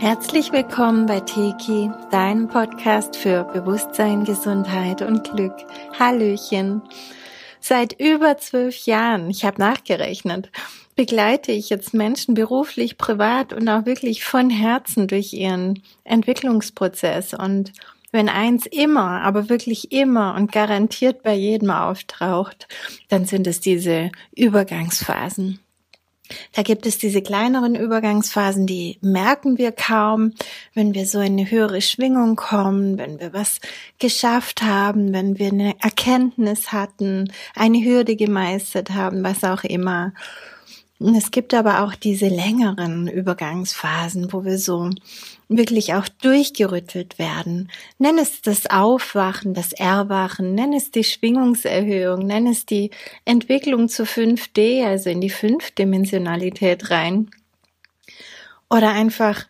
Herzlich willkommen bei Teki, deinem Podcast für Bewusstsein, Gesundheit und Glück. Hallöchen. Seit über zwölf Jahren, ich habe nachgerechnet, begleite ich jetzt Menschen beruflich, privat und auch wirklich von Herzen durch ihren Entwicklungsprozess. Und wenn eins immer, aber wirklich immer und garantiert bei jedem auftaucht, dann sind es diese Übergangsphasen. Da gibt es diese kleineren Übergangsphasen, die merken wir kaum, wenn wir so in eine höhere Schwingung kommen, wenn wir was geschafft haben, wenn wir eine Erkenntnis hatten, eine Hürde gemeistert haben, was auch immer. Es gibt aber auch diese längeren Übergangsphasen, wo wir so wirklich auch durchgerüttelt werden. Nenn es das Aufwachen, das Erwachen, nenn es die Schwingungserhöhung, nenn es die Entwicklung zu 5D, also in die Fünfdimensionalität rein. Oder einfach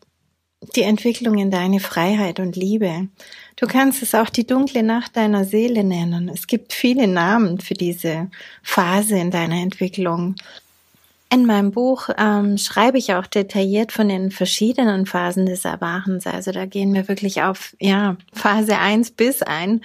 die Entwicklung in deine Freiheit und Liebe. Du kannst es auch die dunkle Nacht deiner Seele nennen. Es gibt viele Namen für diese Phase in deiner Entwicklung. In meinem Buch ähm, schreibe ich auch detailliert von den verschiedenen Phasen des Erwachens. Also da gehen wir wirklich auf ja, Phase eins bis ein.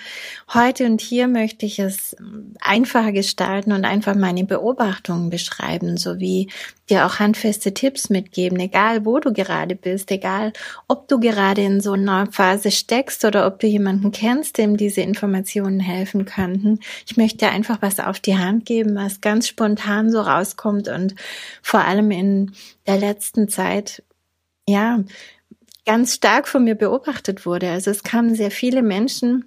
Heute und hier möchte ich es einfacher gestalten und einfach meine Beobachtungen beschreiben, sowie dir auch handfeste Tipps mitgeben, egal wo du gerade bist, egal ob du gerade in so einer Phase steckst oder ob du jemanden kennst, dem diese Informationen helfen könnten. Ich möchte einfach was auf die Hand geben, was ganz spontan so rauskommt und vor allem in der letzten Zeit, ja, ganz stark von mir beobachtet wurde. Also es kamen sehr viele Menschen,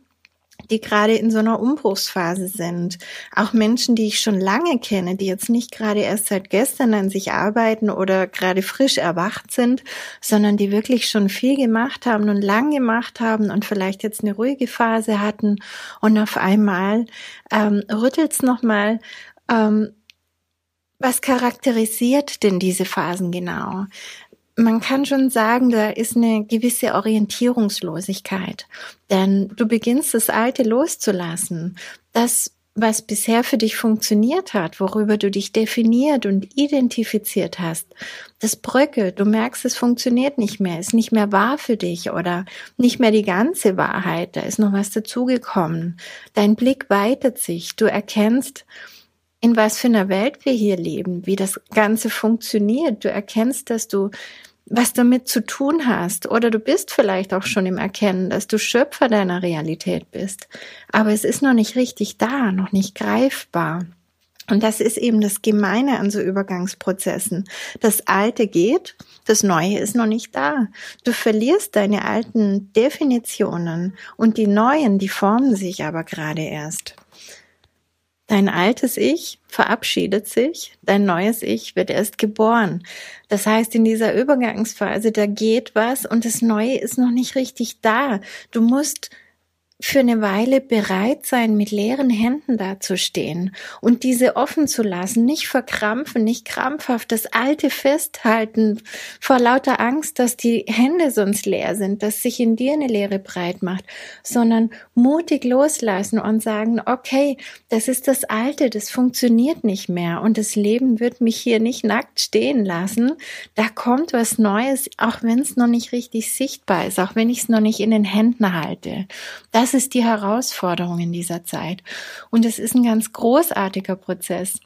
die gerade in so einer Umbruchsphase sind. Auch Menschen, die ich schon lange kenne, die jetzt nicht gerade erst seit gestern an sich arbeiten oder gerade frisch erwacht sind, sondern die wirklich schon viel gemacht haben und lang gemacht haben und vielleicht jetzt eine ruhige Phase hatten und auf einmal ähm, rüttelt es nochmal. Ähm, was charakterisiert denn diese Phasen genau? man kann schon sagen, da ist eine gewisse Orientierungslosigkeit. Denn du beginnst das Alte loszulassen. Das, was bisher für dich funktioniert hat, worüber du dich definiert und identifiziert hast, das bröckelt. Du merkst, es funktioniert nicht mehr, ist nicht mehr wahr für dich oder nicht mehr die ganze Wahrheit. Da ist noch was dazugekommen. Dein Blick weitet sich. Du erkennst, in was für einer Welt wir hier leben, wie das Ganze funktioniert. Du erkennst, dass du was damit zu tun hast. Oder du bist vielleicht auch schon im Erkennen, dass du Schöpfer deiner Realität bist. Aber es ist noch nicht richtig da, noch nicht greifbar. Und das ist eben das Gemeine an so Übergangsprozessen. Das Alte geht, das Neue ist noch nicht da. Du verlierst deine alten Definitionen und die neuen, die formen sich aber gerade erst. Dein altes Ich verabschiedet sich, dein neues Ich wird erst geboren. Das heißt, in dieser Übergangsphase, da geht was und das Neue ist noch nicht richtig da. Du musst für eine Weile bereit sein, mit leeren Händen dazustehen und diese offen zu lassen, nicht verkrampfen, nicht krampfhaft das Alte festhalten vor lauter Angst, dass die Hände sonst leer sind, dass sich in dir eine Leere breit macht, sondern mutig loslassen und sagen, okay, das ist das Alte, das funktioniert nicht mehr und das Leben wird mich hier nicht nackt stehen lassen. Da kommt was Neues, auch wenn es noch nicht richtig sichtbar ist, auch wenn ich es noch nicht in den Händen halte. Das das ist die Herausforderung in dieser Zeit. Und es ist ein ganz großartiger Prozess.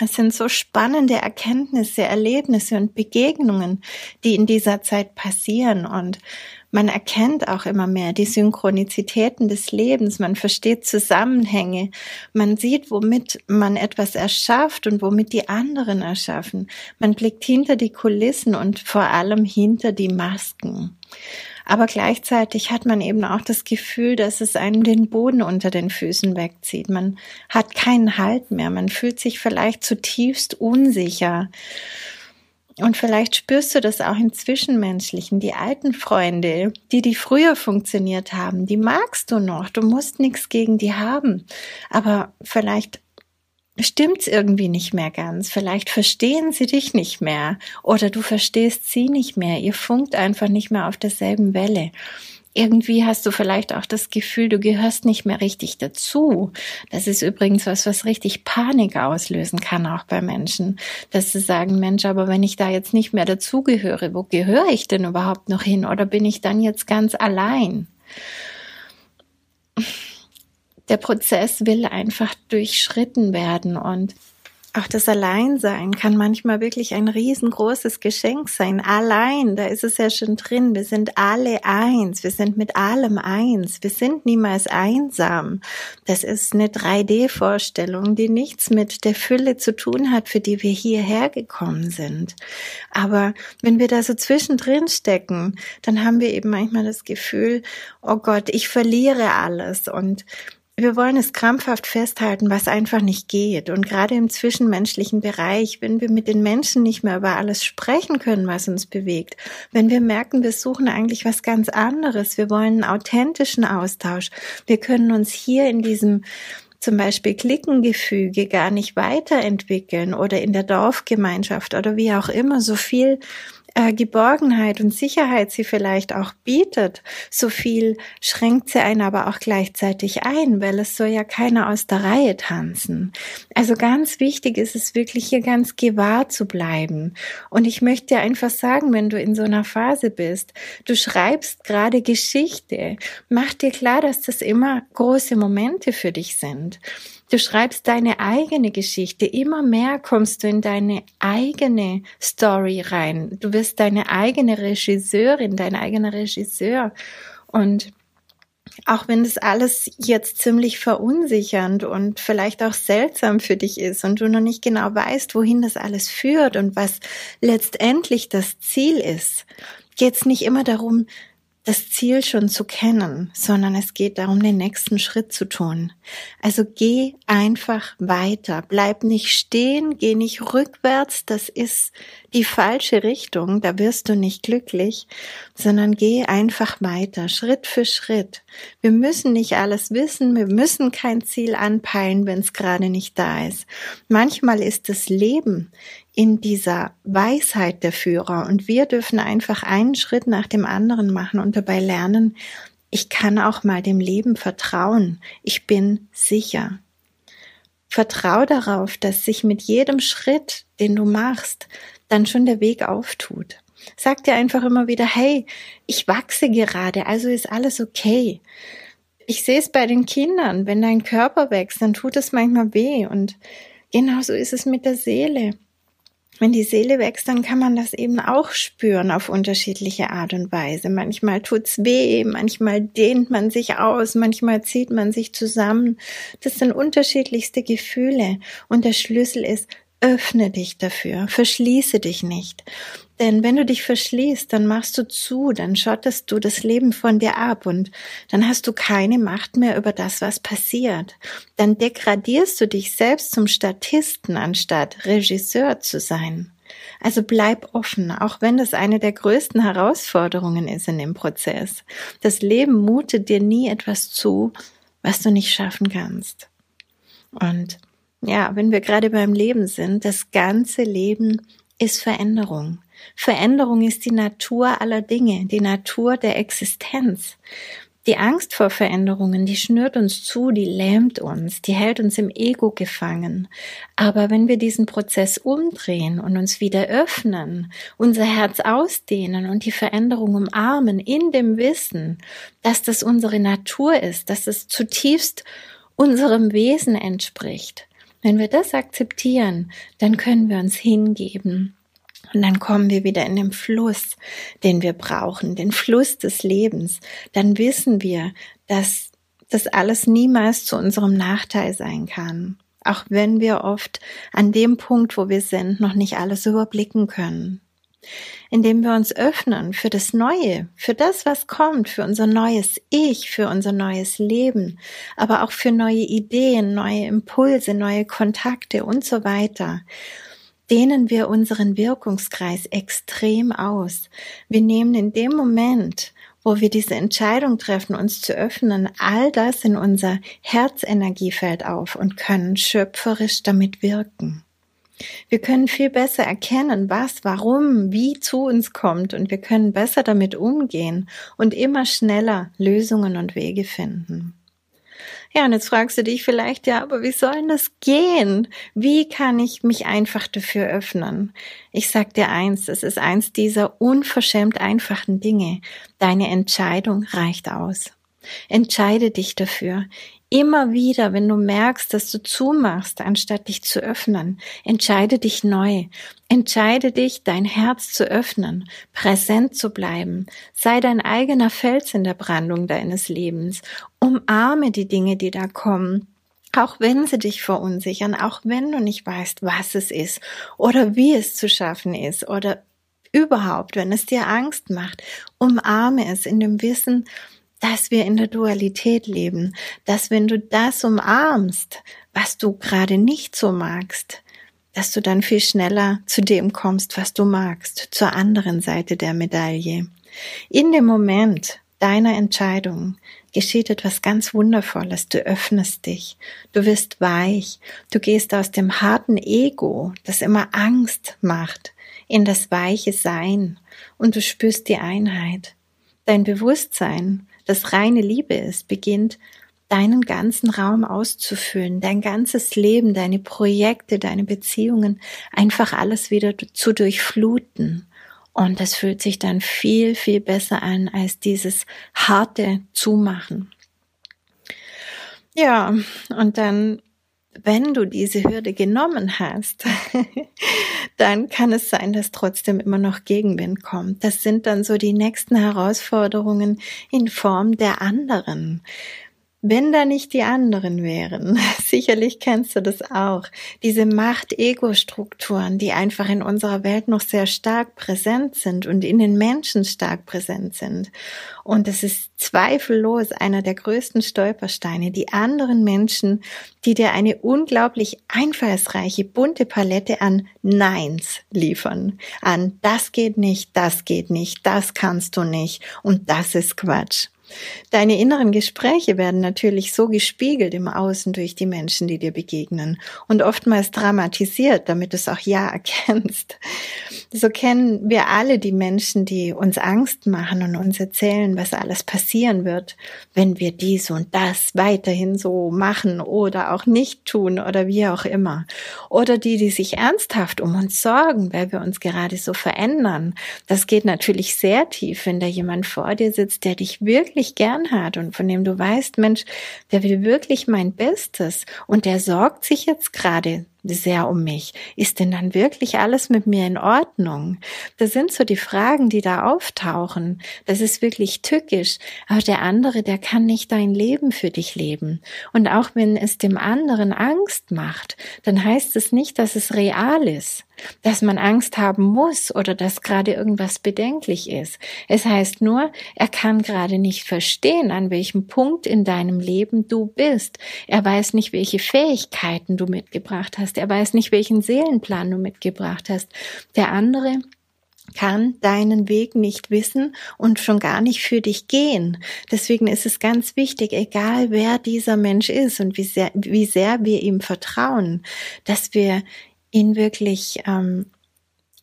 Es sind so spannende Erkenntnisse, Erlebnisse und Begegnungen, die in dieser Zeit passieren. Und man erkennt auch immer mehr die Synchronizitäten des Lebens. Man versteht Zusammenhänge. Man sieht, womit man etwas erschafft und womit die anderen erschaffen. Man blickt hinter die Kulissen und vor allem hinter die Masken. Aber gleichzeitig hat man eben auch das Gefühl, dass es einem den Boden unter den Füßen wegzieht. Man hat keinen Halt mehr. Man fühlt sich vielleicht zutiefst unsicher. Und vielleicht spürst du das auch im Zwischenmenschlichen. Die alten Freunde, die, die früher funktioniert haben, die magst du noch. Du musst nichts gegen die haben. Aber vielleicht stimmt's irgendwie nicht mehr ganz. Vielleicht verstehen sie dich nicht mehr oder du verstehst sie nicht mehr. Ihr funkt einfach nicht mehr auf derselben Welle. irgendwie hast du vielleicht auch das Gefühl, du gehörst nicht mehr richtig dazu. Das ist übrigens was, was richtig Panik auslösen kann, auch bei Menschen, dass sie sagen, Mensch, aber wenn ich da jetzt nicht mehr dazugehöre, wo gehöre ich denn überhaupt noch hin? Oder bin ich dann jetzt ganz allein? Der Prozess will einfach durchschritten werden und auch das Alleinsein kann manchmal wirklich ein riesengroßes Geschenk sein. Allein, da ist es ja schon drin. Wir sind alle eins. Wir sind mit allem eins. Wir sind niemals einsam. Das ist eine 3D-Vorstellung, die nichts mit der Fülle zu tun hat, für die wir hierher gekommen sind. Aber wenn wir da so zwischendrin stecken, dann haben wir eben manchmal das Gefühl, oh Gott, ich verliere alles und wir wollen es krampfhaft festhalten, was einfach nicht geht. Und gerade im zwischenmenschlichen Bereich, wenn wir mit den Menschen nicht mehr über alles sprechen können, was uns bewegt, wenn wir merken, wir suchen eigentlich was ganz anderes, wir wollen einen authentischen Austausch, wir können uns hier in diesem zum Beispiel Klickengefüge gar nicht weiterentwickeln oder in der Dorfgemeinschaft oder wie auch immer so viel äh, Geborgenheit und Sicherheit sie vielleicht auch bietet, so viel schränkt sie einen aber auch gleichzeitig ein, weil es soll ja keiner aus der Reihe tanzen. Also ganz wichtig ist es wirklich hier ganz gewahr zu bleiben. Und ich möchte dir einfach sagen, wenn du in so einer Phase bist, du schreibst gerade Geschichte, mach dir klar, dass das immer große Momente für dich sind. Du schreibst deine eigene Geschichte. Immer mehr kommst du in deine eigene Story rein. Du wirst deine eigene Regisseurin, dein eigener Regisseur. Und auch wenn das alles jetzt ziemlich verunsichernd und vielleicht auch seltsam für dich ist und du noch nicht genau weißt, wohin das alles führt und was letztendlich das Ziel ist, geht es nicht immer darum, das Ziel schon zu kennen, sondern es geht darum, den nächsten Schritt zu tun. Also geh einfach weiter, bleib nicht stehen, geh nicht rückwärts, das ist die falsche Richtung, da wirst du nicht glücklich, sondern geh einfach weiter, Schritt für Schritt. Wir müssen nicht alles wissen, wir müssen kein Ziel anpeilen, wenn es gerade nicht da ist. Manchmal ist das Leben in dieser Weisheit der Führer und wir dürfen einfach einen Schritt nach dem anderen machen und dabei lernen, ich kann auch mal dem Leben vertrauen. Ich bin sicher. Vertrau darauf, dass sich mit jedem Schritt, den du machst, dann schon der Weg auftut. Sag dir einfach immer wieder, hey, ich wachse gerade, also ist alles okay. Ich sehe es bei den Kindern, wenn dein Körper wächst, dann tut es manchmal weh und genauso ist es mit der Seele wenn die Seele wächst, dann kann man das eben auch spüren auf unterschiedliche Art und Weise. Manchmal tut's weh, manchmal dehnt man sich aus, manchmal zieht man sich zusammen. Das sind unterschiedlichste Gefühle. Und der Schlüssel ist, öffne dich dafür, verschließe dich nicht. Denn wenn du dich verschließt, dann machst du zu, dann schottest du das Leben von dir ab und dann hast du keine Macht mehr über das, was passiert. Dann degradierst du dich selbst zum Statisten, anstatt Regisseur zu sein. Also bleib offen, auch wenn das eine der größten Herausforderungen ist in dem Prozess. Das Leben mutet dir nie etwas zu, was du nicht schaffen kannst. Und ja, wenn wir gerade beim Leben sind, das ganze Leben ist Veränderung. Veränderung ist die Natur aller Dinge, die Natur der Existenz. Die Angst vor Veränderungen, die schnürt uns zu, die lähmt uns, die hält uns im Ego gefangen. Aber wenn wir diesen Prozess umdrehen und uns wieder öffnen, unser Herz ausdehnen und die Veränderung umarmen in dem Wissen, dass das unsere Natur ist, dass es zutiefst unserem Wesen entspricht, wenn wir das akzeptieren, dann können wir uns hingeben und dann kommen wir wieder in den Fluss, den wir brauchen, den Fluss des Lebens. Dann wissen wir, dass das alles niemals zu unserem Nachteil sein kann. Auch wenn wir oft an dem Punkt, wo wir sind, noch nicht alles überblicken können. Indem wir uns öffnen für das Neue, für das, was kommt, für unser neues Ich, für unser neues Leben, aber auch für neue Ideen, neue Impulse, neue Kontakte und so weiter dehnen wir unseren Wirkungskreis extrem aus. Wir nehmen in dem Moment, wo wir diese Entscheidung treffen, uns zu öffnen, all das in unser Herzenergiefeld auf und können schöpferisch damit wirken. Wir können viel besser erkennen, was, warum, wie zu uns kommt und wir können besser damit umgehen und immer schneller Lösungen und Wege finden. Ja, und jetzt fragst du dich vielleicht, ja, aber wie soll das gehen? Wie kann ich mich einfach dafür öffnen? Ich sag dir eins, es ist eins dieser unverschämt einfachen Dinge. Deine Entscheidung reicht aus. Entscheide dich dafür. Immer wieder, wenn du merkst, dass du zumachst, anstatt dich zu öffnen, entscheide dich neu. Entscheide dich, dein Herz zu öffnen, präsent zu bleiben. Sei dein eigener Fels in der Brandung deines Lebens. Umarme die Dinge, die da kommen. Auch wenn sie dich verunsichern, auch wenn du nicht weißt, was es ist oder wie es zu schaffen ist oder überhaupt, wenn es dir Angst macht, umarme es in dem Wissen, dass wir in der Dualität leben, dass wenn du das umarmst, was du gerade nicht so magst, dass du dann viel schneller zu dem kommst, was du magst, zur anderen Seite der Medaille. In dem Moment deiner Entscheidung geschieht etwas ganz Wundervolles. Du öffnest dich, du wirst weich, du gehst aus dem harten Ego, das immer Angst macht, in das weiche Sein und du spürst die Einheit. Dein Bewusstsein das reine Liebe ist, beginnt deinen ganzen Raum auszufüllen, dein ganzes Leben, deine Projekte, deine Beziehungen, einfach alles wieder zu durchfluten. Und das fühlt sich dann viel, viel besser an als dieses harte Zumachen. Ja, und dann wenn du diese Hürde genommen hast, dann kann es sein, dass trotzdem immer noch Gegenwind kommt. Das sind dann so die nächsten Herausforderungen in Form der anderen. Wenn da nicht die anderen wären, sicherlich kennst du das auch, diese Macht-Ego-Strukturen, die einfach in unserer Welt noch sehr stark präsent sind und in den Menschen stark präsent sind. Und es ist zweifellos einer der größten Stolpersteine, die anderen Menschen, die dir eine unglaublich einfallsreiche, bunte Palette an Neins liefern. An das geht nicht, das geht nicht, das kannst du nicht und das ist Quatsch. Deine inneren Gespräche werden natürlich so gespiegelt im Außen durch die Menschen, die dir begegnen und oftmals dramatisiert, damit du es auch ja erkennst. So kennen wir alle die Menschen, die uns Angst machen und uns erzählen, was alles passieren wird, wenn wir dies und das weiterhin so machen oder auch nicht tun oder wie auch immer. Oder die, die sich ernsthaft um uns sorgen, weil wir uns gerade so verändern. Das geht natürlich sehr tief, wenn da jemand vor dir sitzt, der dich wirklich wirklich gern hat und von dem du weißt, Mensch, der will wirklich mein Bestes? Und der sorgt sich jetzt gerade sehr um mich. Ist denn dann wirklich alles mit mir in Ordnung? Das sind so die Fragen, die da auftauchen. Das ist wirklich tückisch. Aber der andere, der kann nicht dein Leben für dich leben. Und auch wenn es dem anderen Angst macht, dann heißt es nicht, dass es real ist dass man Angst haben muss oder dass gerade irgendwas bedenklich ist. Es heißt nur, er kann gerade nicht verstehen, an welchem Punkt in deinem Leben du bist. Er weiß nicht, welche Fähigkeiten du mitgebracht hast. Er weiß nicht, welchen Seelenplan du mitgebracht hast. Der andere kann deinen Weg nicht wissen und schon gar nicht für dich gehen. Deswegen ist es ganz wichtig, egal wer dieser Mensch ist und wie sehr, wie sehr wir ihm vertrauen, dass wir ihn wirklich ähm,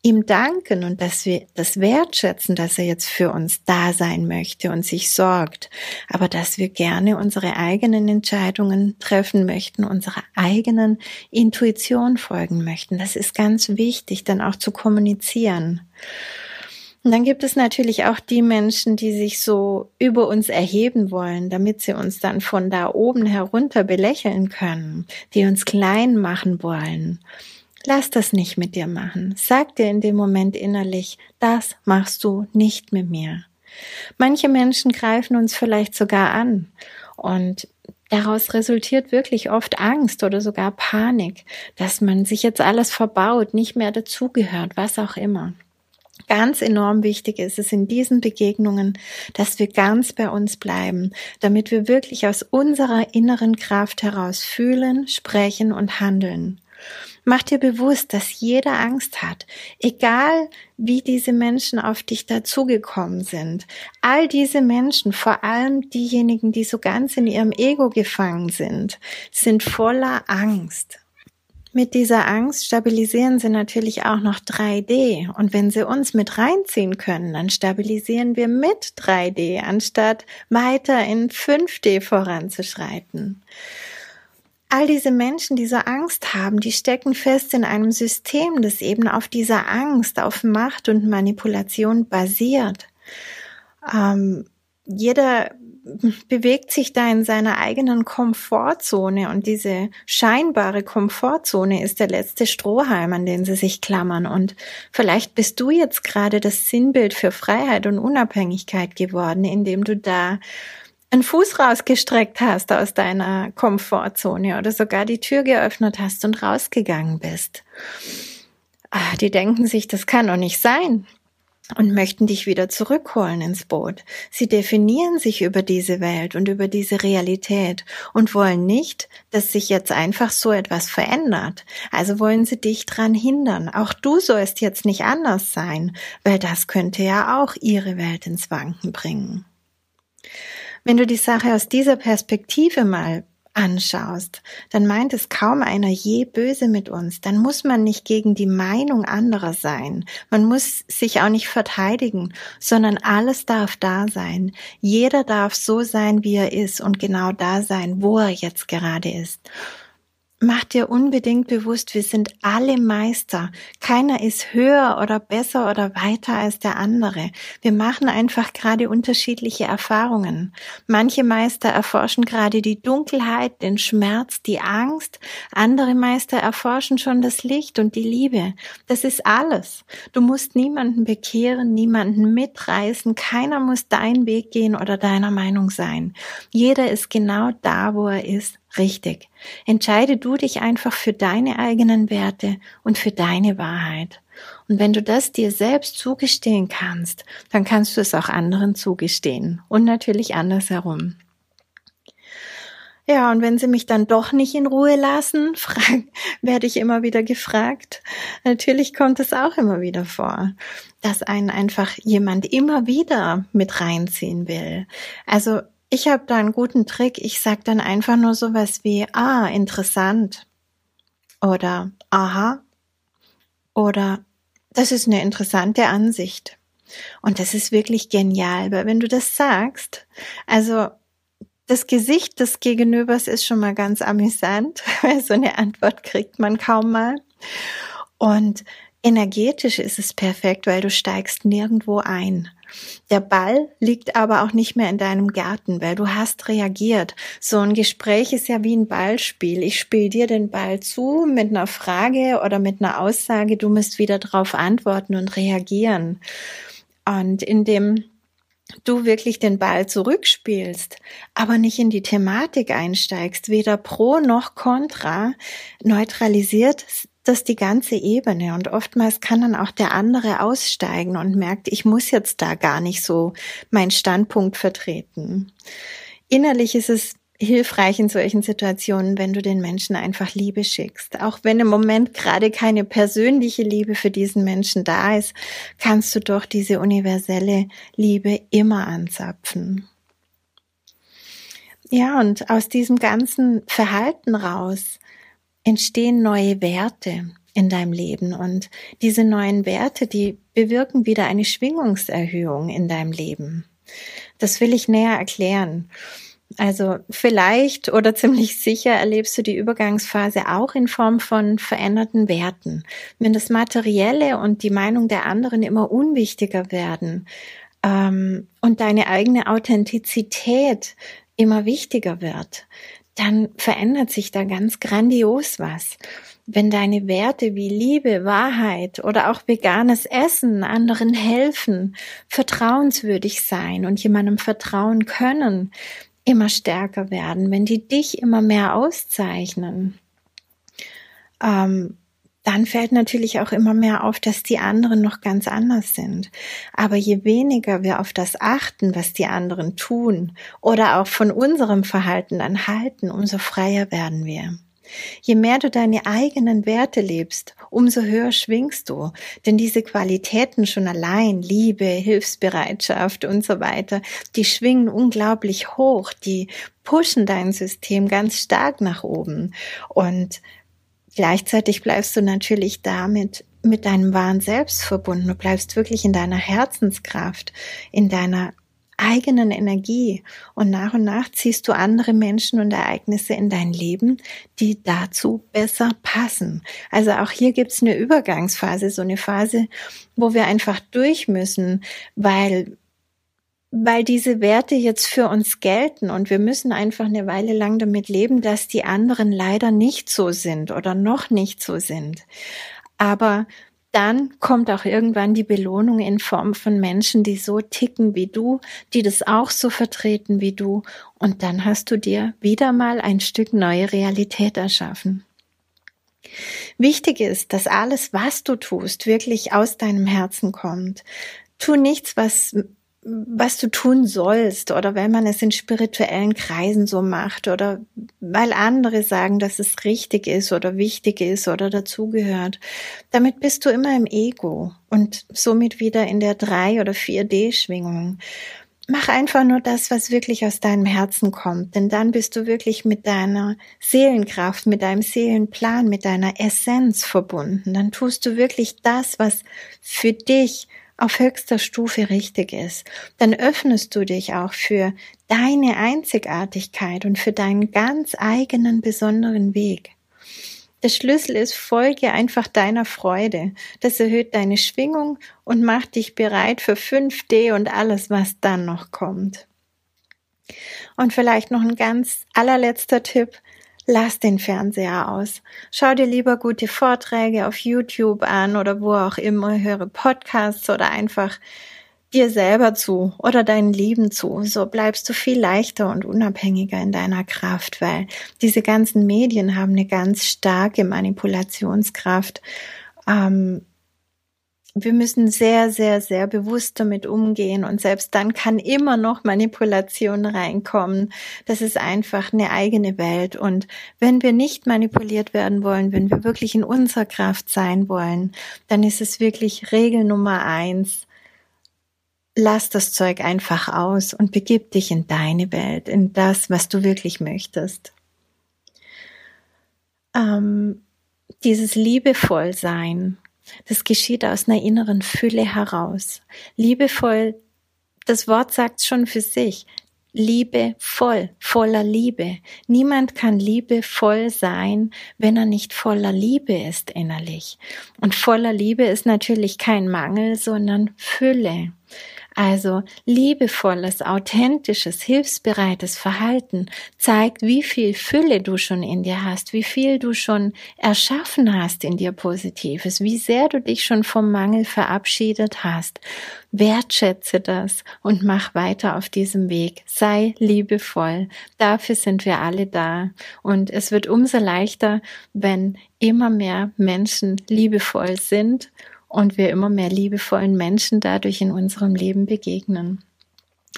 ihm danken und dass wir das wertschätzen, dass er jetzt für uns da sein möchte und sich sorgt, aber dass wir gerne unsere eigenen Entscheidungen treffen möchten, unserer eigenen Intuition folgen möchten. Das ist ganz wichtig, dann auch zu kommunizieren. Und dann gibt es natürlich auch die Menschen, die sich so über uns erheben wollen, damit sie uns dann von da oben herunter belächeln können, die uns klein machen wollen. Lass das nicht mit dir machen. Sag dir in dem Moment innerlich, das machst du nicht mit mir. Manche Menschen greifen uns vielleicht sogar an und daraus resultiert wirklich oft Angst oder sogar Panik, dass man sich jetzt alles verbaut, nicht mehr dazugehört, was auch immer. Ganz enorm wichtig ist es in diesen Begegnungen, dass wir ganz bei uns bleiben, damit wir wirklich aus unserer inneren Kraft heraus fühlen, sprechen und handeln. Mach dir bewusst, dass jeder Angst hat, egal wie diese Menschen auf dich dazugekommen sind. All diese Menschen, vor allem diejenigen, die so ganz in ihrem Ego gefangen sind, sind voller Angst. Mit dieser Angst stabilisieren sie natürlich auch noch 3D. Und wenn sie uns mit reinziehen können, dann stabilisieren wir mit 3D, anstatt weiter in 5D voranzuschreiten. All diese Menschen, die so Angst haben, die stecken fest in einem System, das eben auf dieser Angst, auf Macht und Manipulation basiert. Ähm, jeder bewegt sich da in seiner eigenen Komfortzone und diese scheinbare Komfortzone ist der letzte Strohhalm, an den sie sich klammern. Und vielleicht bist du jetzt gerade das Sinnbild für Freiheit und Unabhängigkeit geworden, indem du da einen Fuß rausgestreckt hast aus deiner Komfortzone oder sogar die Tür geöffnet hast und rausgegangen bist. Ah, die denken sich, das kann doch nicht sein und möchten dich wieder zurückholen ins Boot. Sie definieren sich über diese Welt und über diese Realität und wollen nicht, dass sich jetzt einfach so etwas verändert. Also wollen sie dich dran hindern. Auch du sollst jetzt nicht anders sein, weil das könnte ja auch ihre Welt ins Wanken bringen. Wenn du die Sache aus dieser Perspektive mal anschaust, dann meint es kaum einer je böse mit uns. Dann muss man nicht gegen die Meinung anderer sein. Man muss sich auch nicht verteidigen, sondern alles darf da sein. Jeder darf so sein, wie er ist und genau da sein, wo er jetzt gerade ist. Mach dir unbedingt bewusst, wir sind alle Meister. Keiner ist höher oder besser oder weiter als der andere. Wir machen einfach gerade unterschiedliche Erfahrungen. Manche Meister erforschen gerade die Dunkelheit, den Schmerz, die Angst. Andere Meister erforschen schon das Licht und die Liebe. Das ist alles. Du musst niemanden bekehren, niemanden mitreißen. Keiner muss deinen Weg gehen oder deiner Meinung sein. Jeder ist genau da, wo er ist richtig. Entscheide du dich einfach für deine eigenen Werte und für deine Wahrheit. Und wenn du das dir selbst zugestehen kannst, dann kannst du es auch anderen zugestehen und natürlich andersherum. Ja, und wenn sie mich dann doch nicht in Ruhe lassen, frag, werde ich immer wieder gefragt. Natürlich kommt es auch immer wieder vor, dass einen einfach jemand immer wieder mit reinziehen will. Also ich habe da einen guten Trick. Ich sag dann einfach nur sowas wie, ah, interessant. Oder, aha. Oder, das ist eine interessante Ansicht. Und das ist wirklich genial, weil wenn du das sagst, also das Gesicht des Gegenübers ist schon mal ganz amüsant, weil so eine Antwort kriegt man kaum mal. Und energetisch ist es perfekt, weil du steigst nirgendwo ein. Der Ball liegt aber auch nicht mehr in deinem Garten, weil du hast reagiert. So ein Gespräch ist ja wie ein Ballspiel. Ich spiele dir den Ball zu mit einer Frage oder mit einer Aussage. Du musst wieder darauf antworten und reagieren. Und in dem du wirklich den Ball zurückspielst, aber nicht in die Thematik einsteigst, weder pro noch contra, neutralisiert das die ganze Ebene und oftmals kann dann auch der andere aussteigen und merkt, ich muss jetzt da gar nicht so meinen Standpunkt vertreten. Innerlich ist es hilfreich in solchen Situationen, wenn du den Menschen einfach Liebe schickst. Auch wenn im Moment gerade keine persönliche Liebe für diesen Menschen da ist, kannst du doch diese universelle Liebe immer anzapfen. Ja, und aus diesem ganzen Verhalten raus entstehen neue Werte in deinem Leben und diese neuen Werte, die bewirken wieder eine Schwingungserhöhung in deinem Leben. Das will ich näher erklären. Also vielleicht oder ziemlich sicher erlebst du die Übergangsphase auch in Form von veränderten Werten. Wenn das Materielle und die Meinung der anderen immer unwichtiger werden ähm, und deine eigene Authentizität immer wichtiger wird, dann verändert sich da ganz grandios was. Wenn deine Werte wie Liebe, Wahrheit oder auch veganes Essen anderen helfen, vertrauenswürdig sein und jemandem vertrauen können, immer stärker werden, wenn die dich immer mehr auszeichnen, ähm, dann fällt natürlich auch immer mehr auf, dass die anderen noch ganz anders sind. Aber je weniger wir auf das achten, was die anderen tun oder auch von unserem Verhalten dann halten, umso freier werden wir. Je mehr du deine eigenen Werte lebst, umso höher schwingst du. Denn diese Qualitäten schon allein, Liebe, Hilfsbereitschaft und so weiter, die schwingen unglaublich hoch, die pushen dein System ganz stark nach oben. Und gleichzeitig bleibst du natürlich damit mit deinem wahren Selbst verbunden. Du bleibst wirklich in deiner Herzenskraft, in deiner eigenen Energie und nach und nach ziehst du andere Menschen und Ereignisse in dein Leben, die dazu besser passen. Also auch hier gibt's eine Übergangsphase, so eine Phase, wo wir einfach durch müssen, weil weil diese Werte jetzt für uns gelten und wir müssen einfach eine Weile lang damit leben, dass die anderen leider nicht so sind oder noch nicht so sind. Aber dann kommt auch irgendwann die Belohnung in Form von Menschen, die so ticken wie du, die das auch so vertreten wie du. Und dann hast du dir wieder mal ein Stück neue Realität erschaffen. Wichtig ist, dass alles, was du tust, wirklich aus deinem Herzen kommt. Tu nichts, was was du tun sollst oder wenn man es in spirituellen Kreisen so macht oder weil andere sagen, dass es richtig ist oder wichtig ist oder dazugehört. Damit bist du immer im Ego und somit wieder in der 3 oder 4D-Schwingung. Mach einfach nur das, was wirklich aus deinem Herzen kommt, denn dann bist du wirklich mit deiner Seelenkraft, mit deinem Seelenplan, mit deiner Essenz verbunden. Dann tust du wirklich das, was für dich auf höchster Stufe richtig ist, dann öffnest du dich auch für deine Einzigartigkeit und für deinen ganz eigenen besonderen Weg. Der Schlüssel ist, folge einfach deiner Freude. Das erhöht deine Schwingung und macht dich bereit für 5D und alles, was dann noch kommt. Und vielleicht noch ein ganz allerletzter Tipp lass den Fernseher aus. Schau dir lieber gute Vorträge auf YouTube an oder wo auch immer, höre Podcasts oder einfach dir selber zu oder deinen Lieben zu. So bleibst du viel leichter und unabhängiger in deiner Kraft, weil diese ganzen Medien haben eine ganz starke Manipulationskraft. Ähm, wir müssen sehr, sehr, sehr bewusst damit umgehen und selbst dann kann immer noch Manipulation reinkommen. Das ist einfach eine eigene Welt und wenn wir nicht manipuliert werden wollen, wenn wir wirklich in unserer Kraft sein wollen, dann ist es wirklich Regel Nummer eins. Lass das Zeug einfach aus und begib dich in deine Welt, in das, was du wirklich möchtest. Ähm, dieses liebevoll sein, das geschieht aus einer inneren Fülle heraus. Liebevoll, das Wort sagt schon für sich. Liebevoll, voller Liebe. Niemand kann liebevoll sein, wenn er nicht voller Liebe ist innerlich. Und voller Liebe ist natürlich kein Mangel, sondern Fülle. Also liebevolles, authentisches, hilfsbereites Verhalten zeigt, wie viel Fülle du schon in dir hast, wie viel du schon erschaffen hast in dir Positives, wie sehr du dich schon vom Mangel verabschiedet hast. Wertschätze das und mach weiter auf diesem Weg. Sei liebevoll. Dafür sind wir alle da. Und es wird umso leichter, wenn immer mehr Menschen liebevoll sind und wir immer mehr liebevollen Menschen dadurch in unserem Leben begegnen.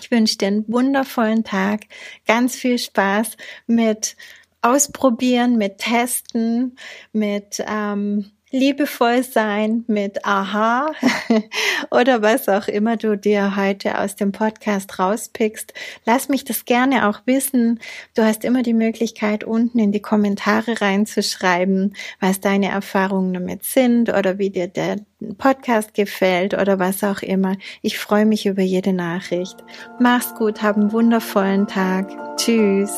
Ich wünsche dir einen wundervollen Tag, ganz viel Spaß mit Ausprobieren, mit Testen, mit ähm, liebevoll sein mit Aha oder was auch immer du dir heute aus dem Podcast rauspickst. Lass mich das gerne auch wissen. Du hast immer die Möglichkeit, unten in die Kommentare reinzuschreiben, was deine Erfahrungen damit sind oder wie dir der Podcast gefällt oder was auch immer. Ich freue mich über jede Nachricht. Mach's gut, hab einen wundervollen Tag. Tschüss.